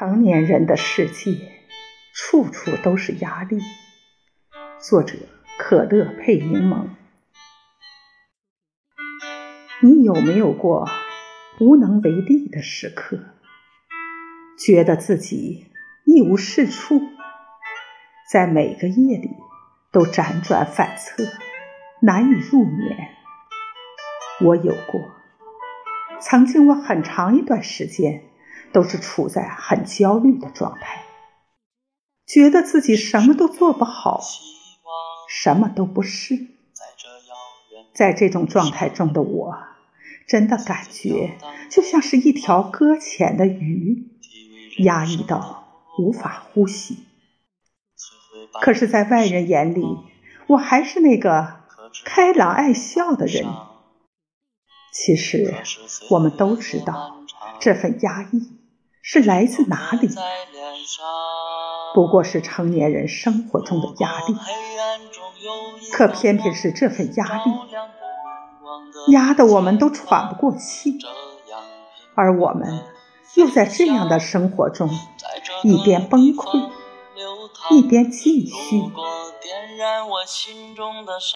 成年人的世界，处处都是压力。作者：可乐配柠檬。你有没有过无能为力的时刻？觉得自己一无是处，在每个夜里都辗转反侧，难以入眠。我有过，曾经我很长一段时间。都是处在很焦虑的状态，觉得自己什么都做不好，什么都不是。在这种状态中的我，真的感觉就像是一条搁浅的鱼，压抑到无法呼吸。可是，在外人眼里，我还是那个开朗爱笑的人。其实，我们都知道这份压抑。是来自哪里？不过是成年人生活中的压力，可偏偏是这份压力，压得我们都喘不过气，而我们又在这样的生活中，一边崩溃，一边继续。